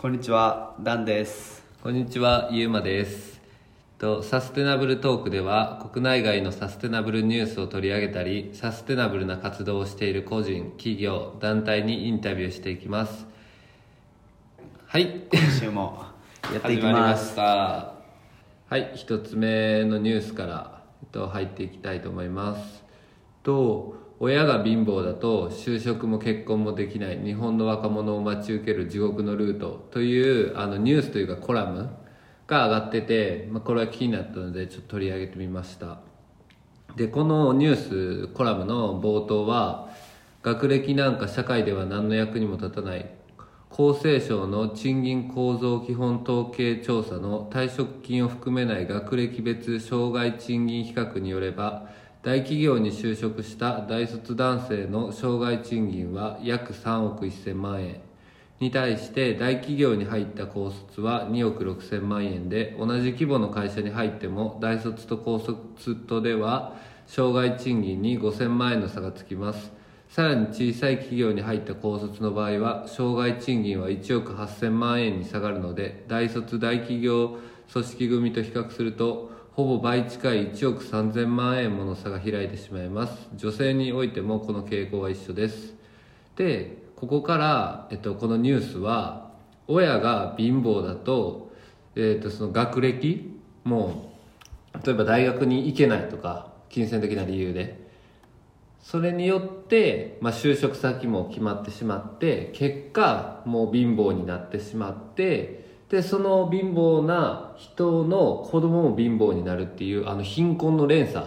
こんにちは、ダンです。こんにちは、ゆうまです。とサステナブルトークでは国内外のサステナブルニュースを取り上げたりサステナブルな活動をしている個人企業団体にインタビューしていきますはい今週も やっていき始ま。したはい一つ目のニュースから、えっと、入っていきたいと思いますと親が貧乏だと就職も結婚もできない日本の若者を待ち受ける地獄のルートというあのニュースというかコラムが上がってて、まあ、これは気になったのでちょっと取り上げてみました。でこのニュースコラムの冒頭は学歴なんか社会では何の役にも立たない厚生省の賃金構造基本統計調査の退職金を含めない学歴別障害賃金比較によれば大企業に就職した大卒男性の障害賃金は約3億1000万円。に対して大企業に入った高卒は2億6000万円で同じ規模の会社に入っても大卒と高卒とでは障害賃金に5000万円の差がつきます。さらに小さい企業に入った高卒の場合は障害賃金は1億8000万円に下がるので大卒大企業組織組と比較するとほぼ倍近い1億3000万円もの差が開いてしまいます。女性においてもこの傾向は一緒です。でここから、えっと、このニュースは親が貧乏だと,、えっとその学歴も例えば大学に行けないとか金銭的な理由で。それによって、まあ、就職先も決まってしまって結果もう貧乏になってしまってでその貧乏な人の子供も貧乏になるっていうあの貧困の連鎖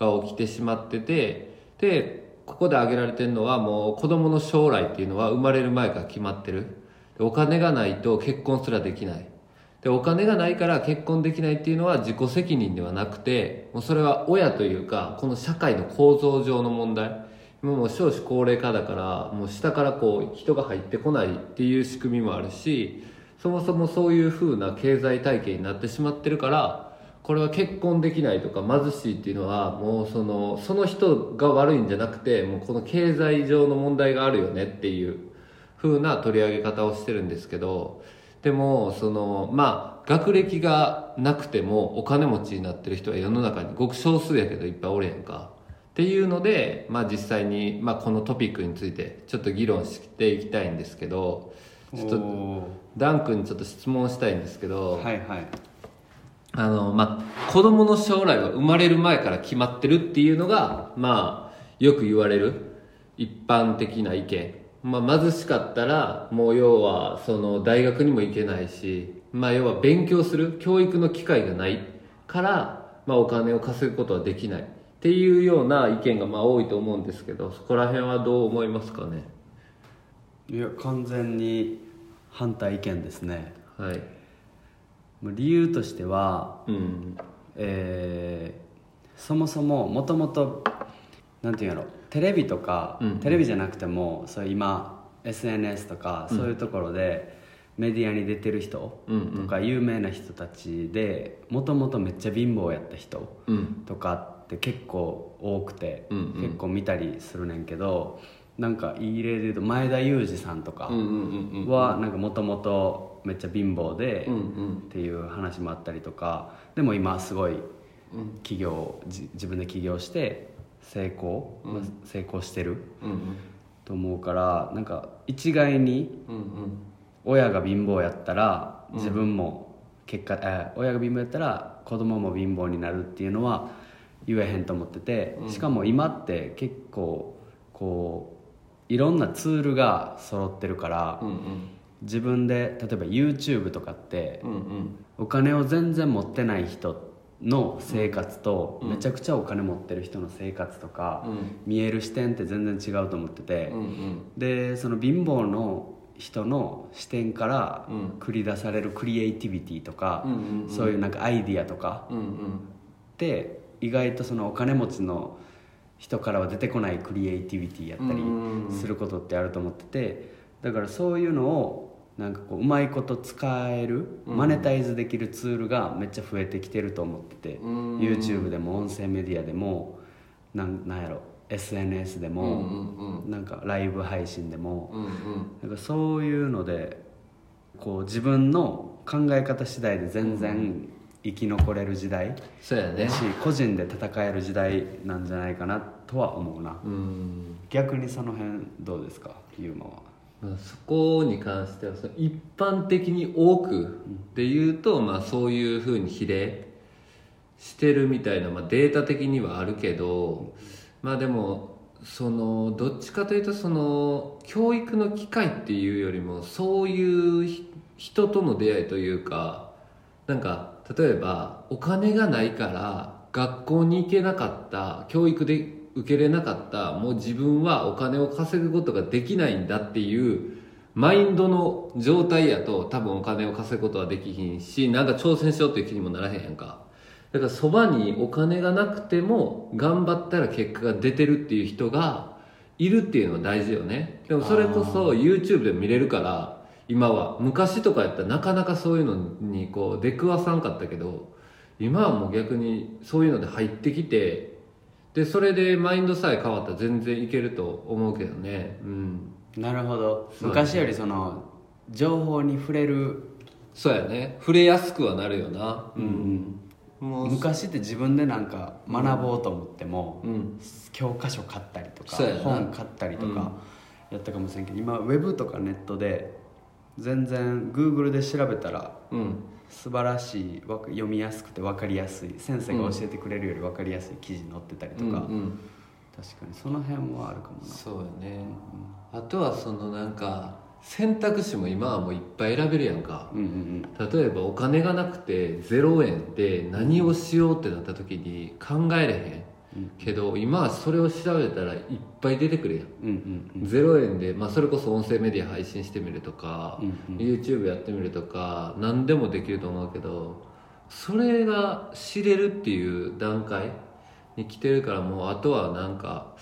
が起きてしまっててでここで挙げられてるのはもう子供の将来っていうのは生まれる前から決まってる。お金がないと結婚すらできない。でお金がないから結婚できないっていうのは自己責任ではなくてもうそれは親というかこの社会の構造上の問題。もう少子高齢化だからもう下からこう人が入ってこないっていう仕組みもあるしそもそもそういう風な経済体系になってしまってるからこれは結婚できないとか貧しいっていうのはもうそのその人が悪いんじゃなくてもうこの経済上の問題があるよねっていう風な取り上げ方をしてるんですけどでもそのまあ学歴がなくてもお金持ちになってる人は世の中にごく少数やけどいっぱいおるやんか。っていうので、まあ、実際に、まあ、このトピックについてちょっと議論していきたいんですけどちょっとダン君にちょっと質問したいんですけど、ーはいはい。あのまあ子供の将来は生まれる前から決まってるっていうのがまあよく言われる一般的な意見。まあ貧しかったらもう要はその大学にも行けないしまあ要は勉強する教育の機会がないからまあお金を稼ぐことはできない。っていうような意見がまあ多いと思うんですけどそこら辺はどう思いますかね？いや、完全に反対意見ですね。はい。理由としては、うん。えーそもそももともと、なんていうんやろ、テレビとか、うんテレビじゃなくても、そう今、SNS とか、そういうところで、メディアに出てる人うんうん。とか有名な人たちでもともとめっちゃ貧乏やった人うん。とかって結構多くて、うんうん。結構見たりするねんけどなんかいい例で言うと前田裕二さんとかはなんかもともとめっちゃ貧乏でっていう話もあったりとかでも今すごい起業じ自分で起業して成功、まあ成功してると思うからなんか一概に親が貧乏やったら自分も結果、えー親が貧乏やったら子供も貧乏になるっていうのは言えへんと思っててしかも今って結構こういろんなツールが揃ってるからうんうん。自分で例えば YouTube とかってうんうん。お金を全然持ってない人の生活とめちゃくちゃお金持ってる人の生活とかうん。見える視点って全然違うと思っててうんうん。でその貧乏の人の視点からうん。繰り出されるクリエイティビティとか、うんうんうん。そういうなんかアイディアとかうんうん。って意外とそのお金持ちの人からは出てこないクリエイティビティやったりすることってあると思っててだからそういうのをなんかこううまいこと使えるうん。マネタイズできるツールがめっちゃ増えてきてると思っててうん。YouTube でも音声メディアでもなんなんやろ SNS でも、なんかライブ配信でも、なんかそういうのでこう自分の考え方次第で全然生き残れる時代そうやね。だし個人で戦える時代なんじゃないかなとは思うな。うん。逆にその辺どうですか？ユーマは。まあそこに関しては一般的に多くで言うと、まあ、そういうふうに比例してるみたいな、まあ、データ的にはあるけどまあでもそのどっちかというとその教育の機会っていうよりもそういうひ人との出会いというかなんか例えばお金がないから学校に行けなかった教育で受けれなかったもう自分はお金を稼ぐことができないんだっていうマインドの状態やと多分お金を稼ぐことはできひんしなんか挑戦しようっていう気にもならへんやんか。だからそばにお金がなくても頑張ったら結果が出てるっていう人がいるっていうのは大事よね。でもそれこそ YouTube でも見れるから今は昔とかやったらなかなかそういうのにこう出くわさんかったけど今はもう逆にそういうので入ってきてでそれでマインドさえ変わったら全然いけると思うけどね。うん。なるほど。昔よりその情報に触れる、そうやね。触れやすくはなるよな。うん。もう昔って自分でなんか学ぼうと思っても、うん。教科書買ったりとか本買ったりとかやったかもしれんけど、今ウェブとかネットで全然 Google で調べたらうん。素晴らしい読みやすくて分かりやすい先生が教えてくれるより分かりやすい記事載ってたりとか、うんうん。確かにその辺はあるかもな。そうやね。あとはそのなんか選択肢も今はもういっぱい選べるやんか。うんうん例えばお金がなくて0円で何をしようってなった時に考えれへうんんけど今はそれを調べたらいっぱい出てくるやん。うんうんうん。0円で、まあ、それこそ音声メディア配信してみるとか、うんうん。YouTube やってみるとか何でもできると思うけどそれが知れるっていう段階に来てるからもうあとはなんか、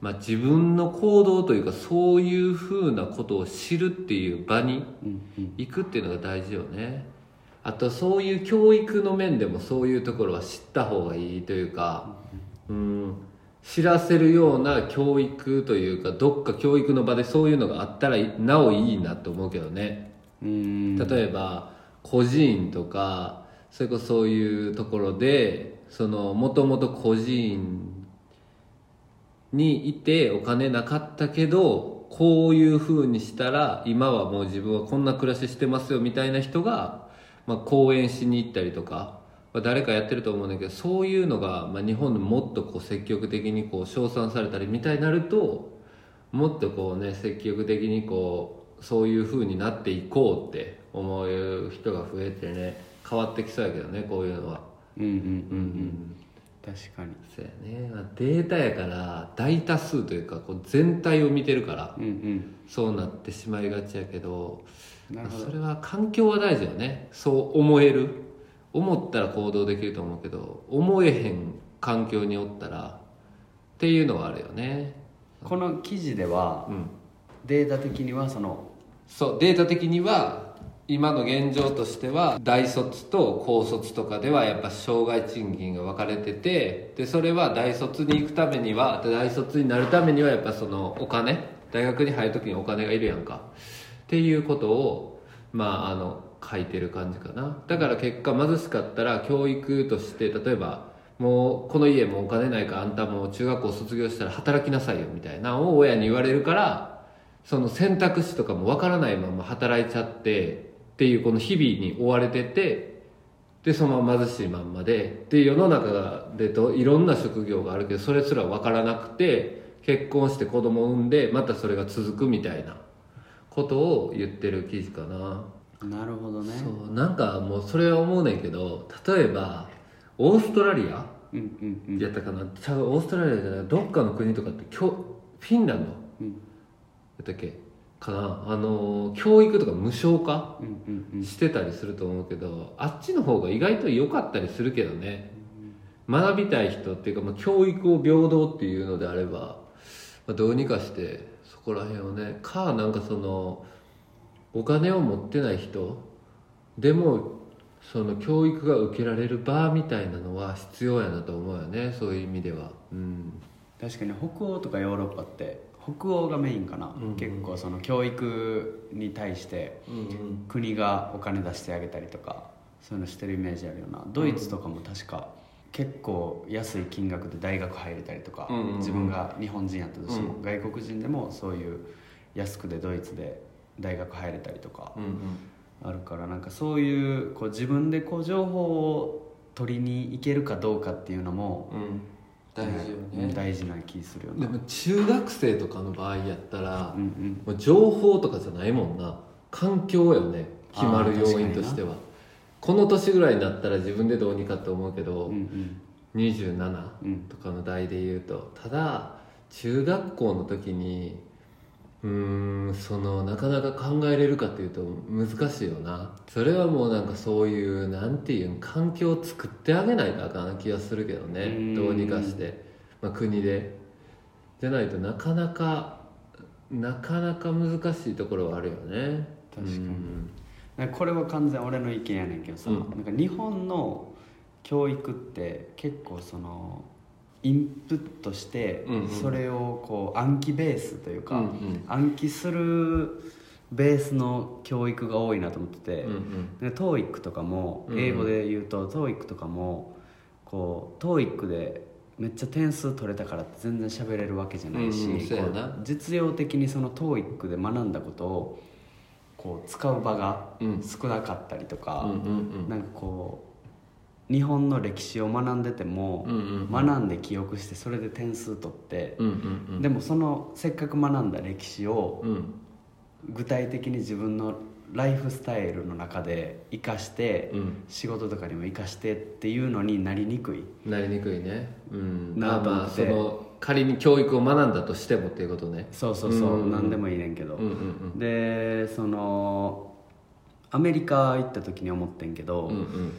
まあ、自分の行動というかそういうふうなことを知るっていう場にうんうん。行くっていうのが大事よね。あとそういう教育の面でもそういうところは知った方がいいというかうん知らせるような教育というかどっか教育の場でそういうのがあったらなおいいなと思うけどね。うん。例えば孤児院とかそれこそそういうところでそのもともと孤児院にいてお金なかったけどこういう風にしたら今はもう自分はこんな暮らししてますよみたいな人が、まあ、講演しに行ったりとか、まあ、誰かやってると思うんだけどそういうのが、まあ、日本でもっとこう積極的にこう称賛されたりみたいになるともっとこうね積極的にこうそういう風になっていこうって思う人が増えてね変わってきそうやけどねこういうのは。うんうんうんううん。ん確かに。そうやね、まあ、データやから大多数というかこう全体を見てるからうんうん。そうなってしまいがちやけどなるほど。それは環境は大事よね。そう思える思ったら行動できると思うけど思えへん環境におったらっていうのはあるよね。この記事ではうん。データ的にはそのそうデータ的には今の現状としては大卒と高卒とかではやっぱ障害賃金が分かれててでそれは大卒に行くためには大卒になるためにはやっぱそのお金大学に入る時にお金がいるやんか。っていうことをまああの書いてる感じかな。だから結果貧しかったら教育として例えばもうこの家もお金ないからあんたも中学校卒業したら働きなさいよみたいなのを親に言われるからその選択肢とかもわからないまま働いちゃってっていうこの日々に追われててでそのまま貧しいまんまでで世の中でといろんな職業があるけどそれすらわからなくて結婚して子供を産んでまたそれが続くみたいなことを言ってる記事かな、なるほどね。そうなんかもうそれは思うねんけど例えばオーストラリア？うんうんうん。やったかな？ちゃうオーストラリアじゃない。どっかの国とかってきょフィンランド？うん。やったっけ？かな？あの教育とか無償化？うんうんうん。してたりすると思うけどあっちの方が意外と良かったりするけどね。学びたい人っていうか、まあ、教育を平等っていうのであれば、まあ、どうにかしてそこら辺をねかなんかそのお金を持ってない人でもその教育が受けられる場みたいなのは必要やなと思うよねそういう意味では。うん。確かに北欧とかヨーロッパって北欧がメインかな、うん結構その教育に対してうんうん。国がお金出してあげたりとかそういうのしてるイメージあるよな。ドイツとかも確か結構安い金額で大学入れたりとか、うんうんうん。自分が日本人やったとしても、うん。外国人でもそういう安くでドイツで大学入れたりとかうんうん。あるからなんかそういうこう自分でこう情報を取りに行けるかどうかっていうのもうん。大事ようんね大事な気するよなでも中学生とかの場合やったらうんうん。もう情報とかじゃないもんな。環境よね。決まる要因としては。この年ぐらいになったら自分でどうにかって思うけど、うんうん。27うん。とかの代で言うとただ中学校の時にうーんそのなかなか考えれるかっていうと難しいよな。それはもうなんかそういうなんていうん環境を作ってあげないとあかん気がするけどね。うん。どうにかして、まあ、国で。じゃないとなかなかなかなか難しいところはあるよね。確かに。かこれは完全俺の意見やねんけどさ、うん。なんか日本の教育って結構そのインプットしてうんうん。それをこう暗記ベースというか、うんうん。暗記するベースの教育が多いなと思ってて、うんうん。で TOEIC とかもうん英語で言うと TOEIC とかもこう TOEIC でめっちゃ点数取れたからって全然喋れるわけじゃないし、実用的にその TOEIC で学んだことをこう使う場がうん。少なかったりとか、うんうん。なんかこう日本の歴史を学んでても、うんうんうん。学んで記憶してそれで点数取って、うんうんうん。でもそのせっかく学んだ歴史をうん。具体的に自分のライフスタイルの中で生かして、うん。仕事とかにも生かしてっていうのになりにくい。なりにくいね。うん。なまあまあその仮に教育を学んだとしてもっていうことね。そうそうそう、うん何でもいいねんけど、うんうんでそのアメリカ行った時に思ってんけど、うんうんうん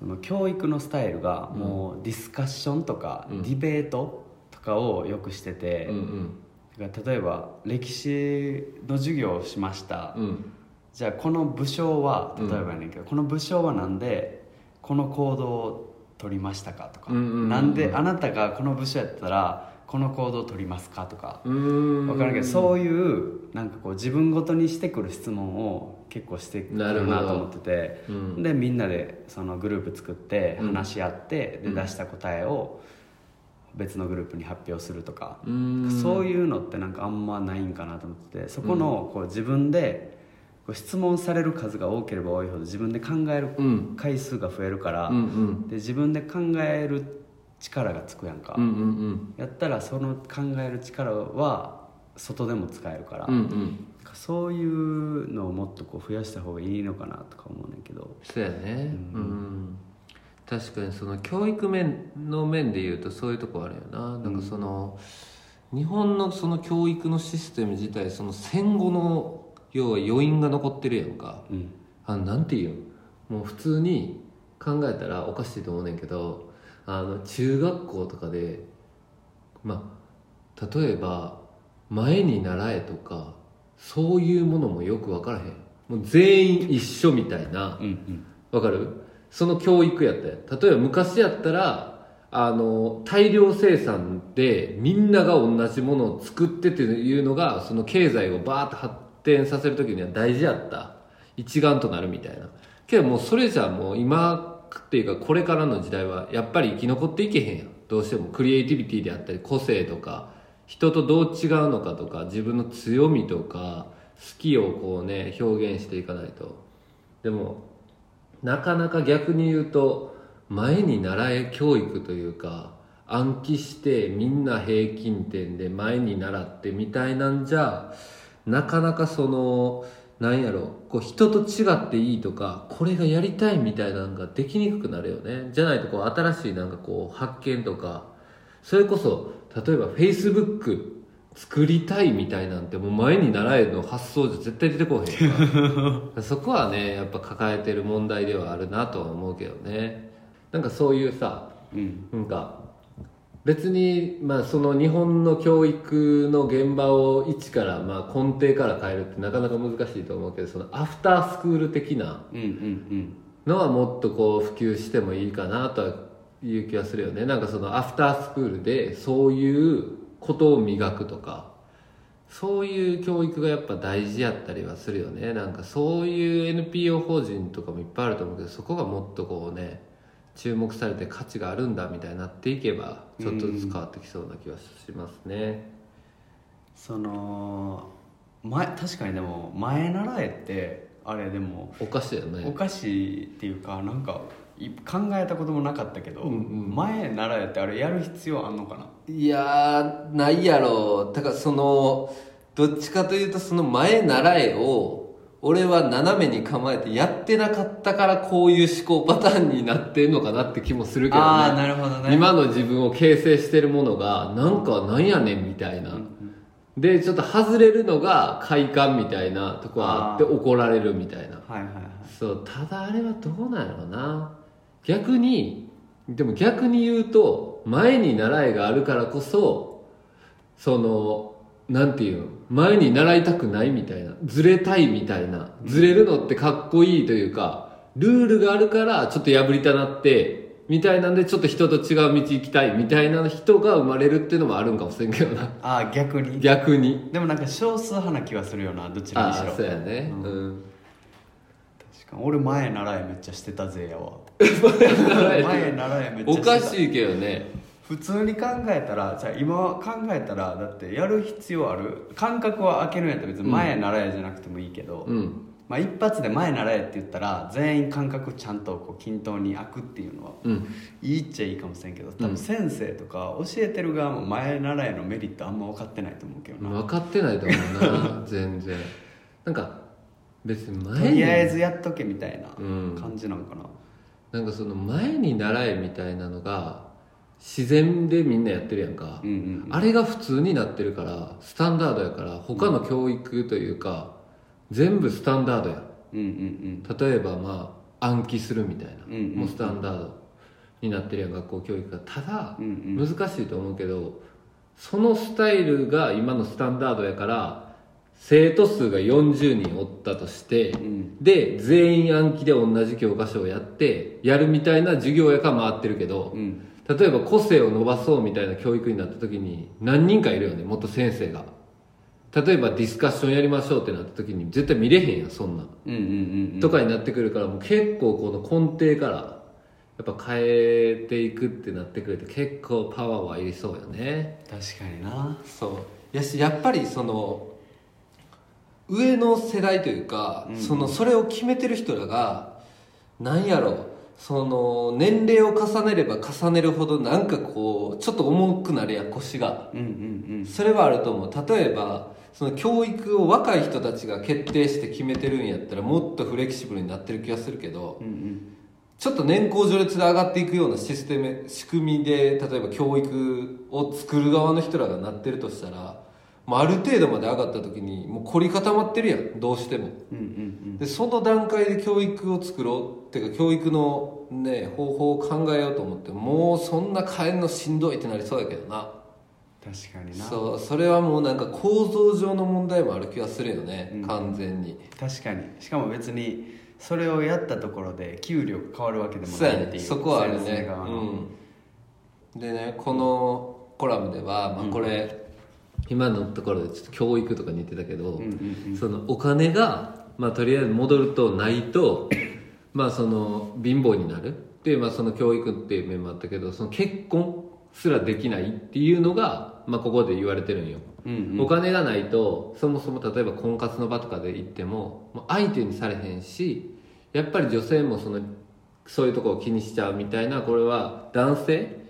その教育のスタイルがもうディスカッションとか、うん。ディベートとかをよくしてて、うんうん。例えば歴史の授業をしました、うん。じゃあこの武将はうん。例えばやねんけど、この武将はなんでこの行動を取りましたかとか、うんうんうんうん。なんであなたがこの武将やったらこの行動を取りますかとか、分からんけどそういうなんかこう自分ごとにしてくる質問を結構してくなるなと思ってて、うん。でみんなでそのグループ作ってうん。話し合って、うん。で出した答えを別のグループに発表するとか、うーん。そういうのってなんかあんまないんかなと思っててそこのこう自分でこう質問される数が多ければ多いほど自分で考えるうん。回数が増えるから、うんうん。で自分で考える力がつくやんか、うんうん。やったらその考える力は外でも使えるから、うんうんそういうのをもっとこう増やした方がいいのかなとか思うねんけど。そうやね。ううん。ん確かにその教育面の面で言うとそういうとこあるよな。なんかその、日本のその教育のシステム自体その戦後の要は余韻が残ってるやんか。うん。あのなんていうんもう普通に考えたらおかしいと思うねんけどあの中学校とかでまあ例えば前に習えとかそういうものもよく分からへん。もう全員一緒みたいな。うんうん。わかる？その教育やったよ例えば昔やったらあの大量生産でみんなが同じものを作ってっていうのがその経済をバーッと発展させる時には大事やった。一丸となるみたいな。けどもうそれじゃもう今っていうかこれからの時代はやっぱり生き残っていけへんやん。どうしてもクリエイティビティであったり個性とか人とどう違うのかとか自分の強みとか好きをこうね表現していかないと。でもなかなか逆に言うと前に習え教育というか暗記してみんな平均点で前に習ってみたいなんじゃなかなかそのなんやろこう人と違っていいとかこれがやりたいみたいなのができにくくなるよね。じゃないとこう新しいなんかこう発見とかそれこそ例えば Facebook 作りたいみたいなんてもう前に習えるの発想じゃ絶対出てこへんから。そこはねやっぱ抱えてる問題ではあるなとは思うけどね。なんかそういうさうん。なんか別にまあその日本の教育の現場を一からまあ根底から変えるってなかなか難しいと思うけどそのアフタースクール的なのはもっとこう普及してもいいかなとはいう気がするよねなんかそのアフタースクールでそういうことを磨くとかそういう教育がやっぱ大事やったりはするよねなんかそういう NPO 法人とかもいっぱいあると思うけどそこがもっとこうね注目されて価値があるんだみたいになっていけばちょっとずつ変わってきそうな気はしますね。その前確かにでも前習えってあれでもおかしいよおね。かしいっていうかなんかい考えたこともなかったけど、うんうん。前習えってあれやる必要あんのかな？いやーないやろ。だからそのどっちかというとその前習えを俺は斜めに構えてやってなかったからこういう思考パターンになってんのかなって気もするけどね。ああなるほどね。今の自分を形成してるものがなんかなんやねんみたいな、でちょっと外れるのが快感みたいなとこあってあ怒られるみたいな。はいはいはい。そうただあれはどうなんやろな逆にでも逆に言うと前に習いがあるからこそそのなんていうの前に習いたくないみたいなずれたいみたいなずれるのってかっこいいというかルールがあるからちょっと破りたなってみたいなんでちょっと人と違う道行きたいみたいな人が生まれるっていうのもあるんかもしれんけどな。ああ逆に。逆に。でもなんか少数派な気はするよなどちらにしろ。ああそうやね。うん俺前習えめっちゃしてたぜやわ。前習えめっちゃおしてた。かしいけどね。普通に考えたらじゃあ今考えたらだってやる必要ある？感覚は開けるんやったら別に前習えじゃなくてもいいけど、うん。まあ、一発で前習えって言ったら全員感覚ちゃんとこう均等に開くっていうのはうん。いいっちゃいいかもしれんけど多分先生とか教えてる側も前習えのメリットあんま分かってないと思うけどな、分かってないと思うな。全然。なんか別に前に。とりあえずやっとけみたいなうん。感じなんかな、なんかその前に習えみたいなのが自然でみんなやってるやんか、うんうんあれが普通になってるからスタンダードやから他の教育というか、全部スタンダードや。うんうん例えばまあ暗記するみたいな、うんうんうん。もうスタンダードになってるやん学校教育が。ただ、うんうん。難しいと思うけどそのスタイルが今のスタンダードやから生徒数が40人おったとして、ん。で全員暗記で同じ教科書をやってやるみたいな授業やから回ってるけど、うん。うん例えば個性を伸ばそうみたいな教育になった時に何人かいるよね元先生が。例えばディスカッションやりましょうってなった時に絶対見れへんやんそんな。んうんうんうん。とかになってくるからもう結構この根底からやっぱ変えていくってなってくると結構パワーはいりそうよね。確かにな。そう。やしやっぱりその上の世代というか、そのそれを決めてる人らがなんやろその年齢を重ねれば重ねるほどなんかこうちょっと重くなるやん腰が。うんうんそれはあると思う。例えばその教育を若い人たちが決定して決めてるんやったらもっとフレキシブルになってる気がするけどうんうん。ちょっと年功序列で上がっていくようなシステム仕組みで例えば教育を作る側の人らがなってるとしたらもうある程度まで上がった時にもう凝り固まってるやんどうしても。うんうんでその段階で教育を作ろうっていうか教育のね方法を考えようと思ってもうそんな変えんのしんどいってなりそうやけどな。確かにな。そうそれはもうなんか構造上の問題もある気がするよね、うん完全に。確かに。しかも別にそれをやったところで給料が変わるわけでもないっていうね。そこはあるね。うん。でねこのコラムでは、まあ、これ、今のところでちょっと教育とかに言ってたけど、そのお金が、まあ、とりあえず戻るとないと まあその貧乏になる。っていう、まあ、その教育っていう面もあったけどその結婚すらできないっていうのが、まあ、ここで言われてるんよ、うんうん。お金がないとそもそも例えば婚活の場とかで行ってももう相手にされへんしやっぱり女性もそのそういうとこを気にしちゃうみたいなこれは男性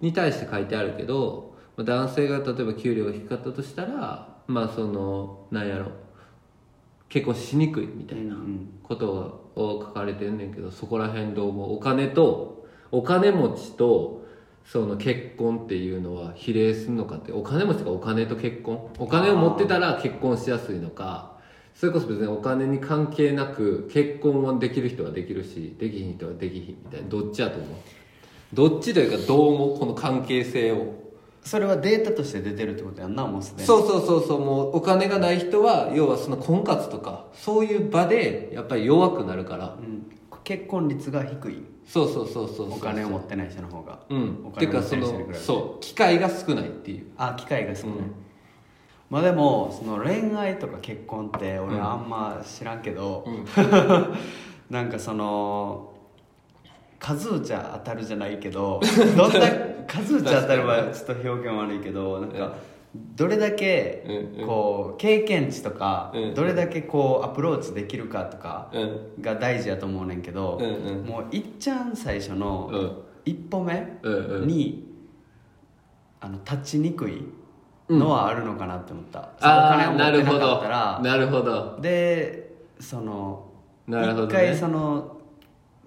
に対して書いてあるけどまあ男性が例えば給料が低かったとしたらまあそのなんやろ。結婚しにくいみたいなことを書かれてんねんけどそこら辺どうもお金とお金持ちとその結婚っていうのは比例するのかって？お金持ちがお金と結婚？お金を持ってたら結婚しやすいのか。それこそ別にお金に関係なく結婚はできる人はできるしできひん人はできひんみたいな。どっちやと思う？どっちというかどう思う？この関係性をそれはデータとして出てるってことやんなもうすでに。そうそうそうそうもうお金がない人は要はその婚活とかそういう場でやっぱり弱くなるから。うん、結婚率が低い。そうそうそうそうそうお金を持ってない人の方が。うん。おてかそ金持ってる人に比べのてそう機会が少ないっていう。あ機会が少ない、うん。まあでもその恋愛とか結婚って俺あんま知らんけど、うん。なんかその数打ちゃ当たるじゃないけど どんな数打ち当たるはちょっと表現悪いけどなんかどれだけこう経験値とかうんどれだけこうアプローチできるかとかうん。が大事やと思うねんけどもういっちゃん最初のうん。一歩目にあの立ちにくいのはあるのかなって思った、うお金なるほを持ってなかっどたら。なるほど。でそのなるほどね。一回その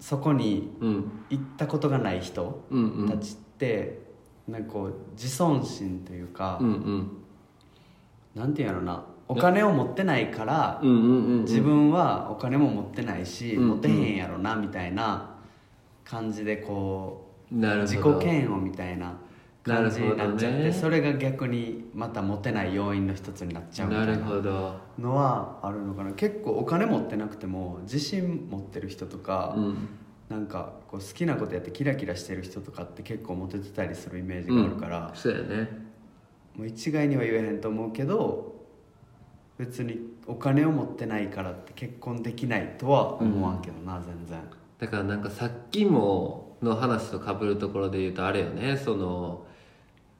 そこにうん。行ったことがない人うんうん。たちって、なんかこう自尊心というか、うんうん。なんていうのな。お金を持ってないから、うんうんうん自分はお金も持ってないし、うん持てへんやろなみたいな感じでこう自ど。己嫌悪みたいな感じになっちゃって、なるほどね。それが逆にまた持てない要因の一つになっちゃうみたないるなほど。のはあるのかな。結構お金持ってなくても自信持ってる人とか、うん。なんかこう好きなことやってキラキラしてる人とかって結構モテてたりするイメージがあるから、そうやね。もう一概には言えへんと思うけど別にお金を持ってないからって結婚できないとは思わんけどな、全然。だからなんかさっきもの話と被るところで言うとあれよね。その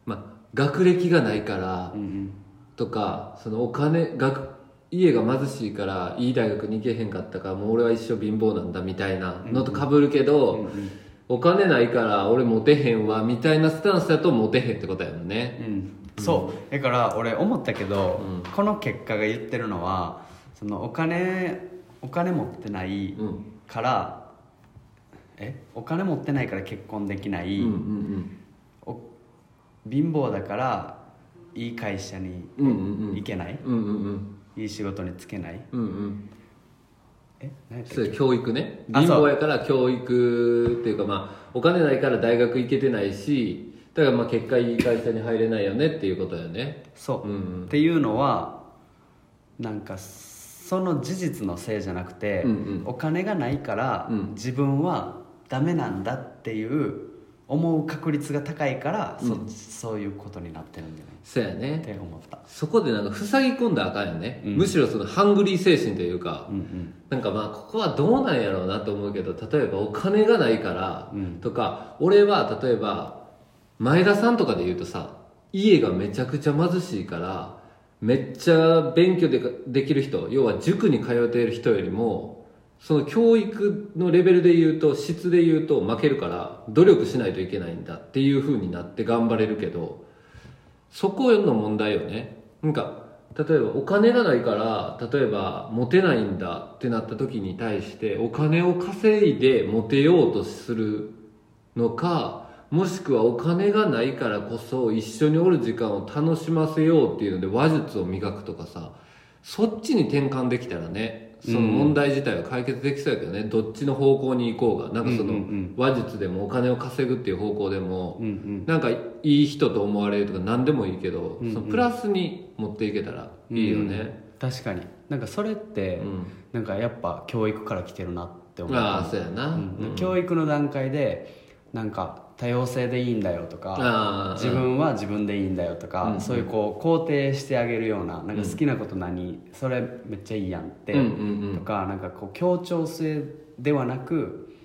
まあ学歴がないからうんうん。とかそのお金学家が貧しいからいい大学に行けへんかったからもう俺は一生貧乏なんだみたいなのと被るけど、うんうん。お金ないから俺モテへんわみたいなスタンスだとモテへんってことやもんね。うん、そう。だから俺思ったけど、うん。この結果が言ってるのはそのお金お金持ってないうん。から、え？お金持ってないから結婚できない、うんうんお貧乏だからいい会社に行けない、うんうんうん。いい仕事に就けない？うんうん。え何そう教育ね。貧乏やから教育っていうかまあお金ないから大学行けてないしだからまあ結果いい会社に入れないよねっていうことよね。そう、うんうん。っていうのはなんかその事実のせいじゃなくて、うんうん。お金がないから、うん。自分はダメなんだっていう思う確率が高いから、そそういうことになってるんじゃない？そうやね。って思った。そこでなんか塞ぎ込んだらあかんよね、うん。むしろそのハングリー精神というか、うんうん。なんかまあここはどうなんやろうなと思うけど例えばお金がないからうん。とか、俺は例えば前田さんとかで言うとさ家がめちゃくちゃ貧しいからめっちゃ勉強でできる人要は塾に通っている人よりもその教育のレベルで言うと質で言うと負けるから努力しないといけないんだっていう風になって頑張れるけどそこの問題よね。なんか例えばお金がないから例えばモテないんだってなった時に対してお金を稼いでモテようとするのかもしくはお金がないからこそ一緒におる時間を楽しませようっていうので話術を磨くとかさそっちに転換できたらねその問題自体は解決できそうやけどね、どっちの方向に行こうが。なんかそのうんうんうん。話術でもお金を稼ぐっていう方向でもうんうん。なんかいい人と思われるとか何でもいいけど、うんうん。そのプラスに持っていけたらいいよね、うん確かに。なんかそれって、うん。なんかやっぱ教育から来てるなって思った。ああそうやな、うん。うん。教育の段階でなんか多様性でいいんだよとか自分は自分でいいんだよとか、うん。そういうこう肯定してあげるようななんか好きなこと何、それめっちゃいいやんって、うんうんうん。とかなんかこう協調性ではなく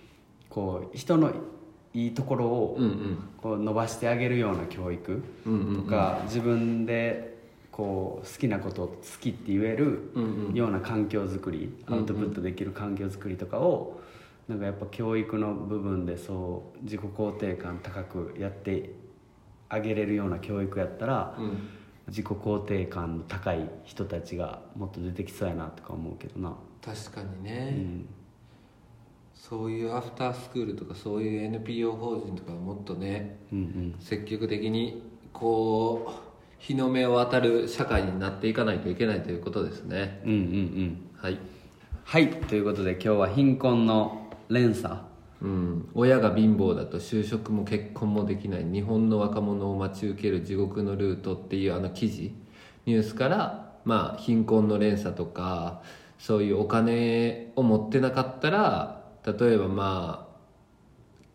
こう人のいいところをうんうん。こう伸ばしてあげるような教育うんうんうん。とか、自分でこう好きなことを好きって言えるうんうん。ような環境づくり、うんうんアウトプットできる環境づくりとかをなんかやっぱ教育の部分でそう自己肯定感高くやってあげれるような教育やったらうん。自己肯定感の高い人たちがもっと出てきそうやなとか思うけどな、確かにうね、ん、そういうアフタースクールとかそういう NPO 法人とかもっとねうんうん。積極的にこう日の目を渡る社会になっていかないといけないということですね。うんうんうん。はい、はい。ということで今日は貧困の連鎖？うん、親が貧乏だと就職も結婚もできない。日本の若者を待ち受ける地獄のルートっていうあの記事ニュースからまあ貧困の連鎖とかそういうお金を持ってなかったら例えばまあ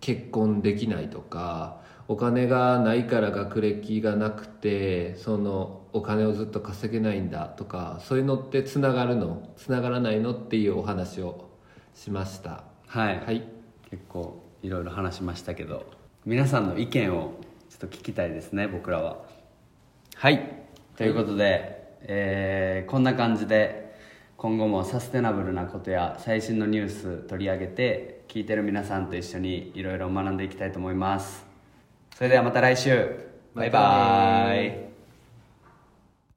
結婚できないとかお金がないから学歴がなくてそのお金をずっと稼げないんだとかそういうのってつながるの？つながらないの？っていうお話をしました。はい、はい。結構いろいろ話しましたけど皆さんの意見をちょっと聞きたいですね僕らは。はい。ということで、えーこんな感じで今後もサステナブルなことや最新のニュース取り上げて聞いてる皆さんと一緒にいろいろ学んでいきたいと思います。それではまた来週。バイババイバイ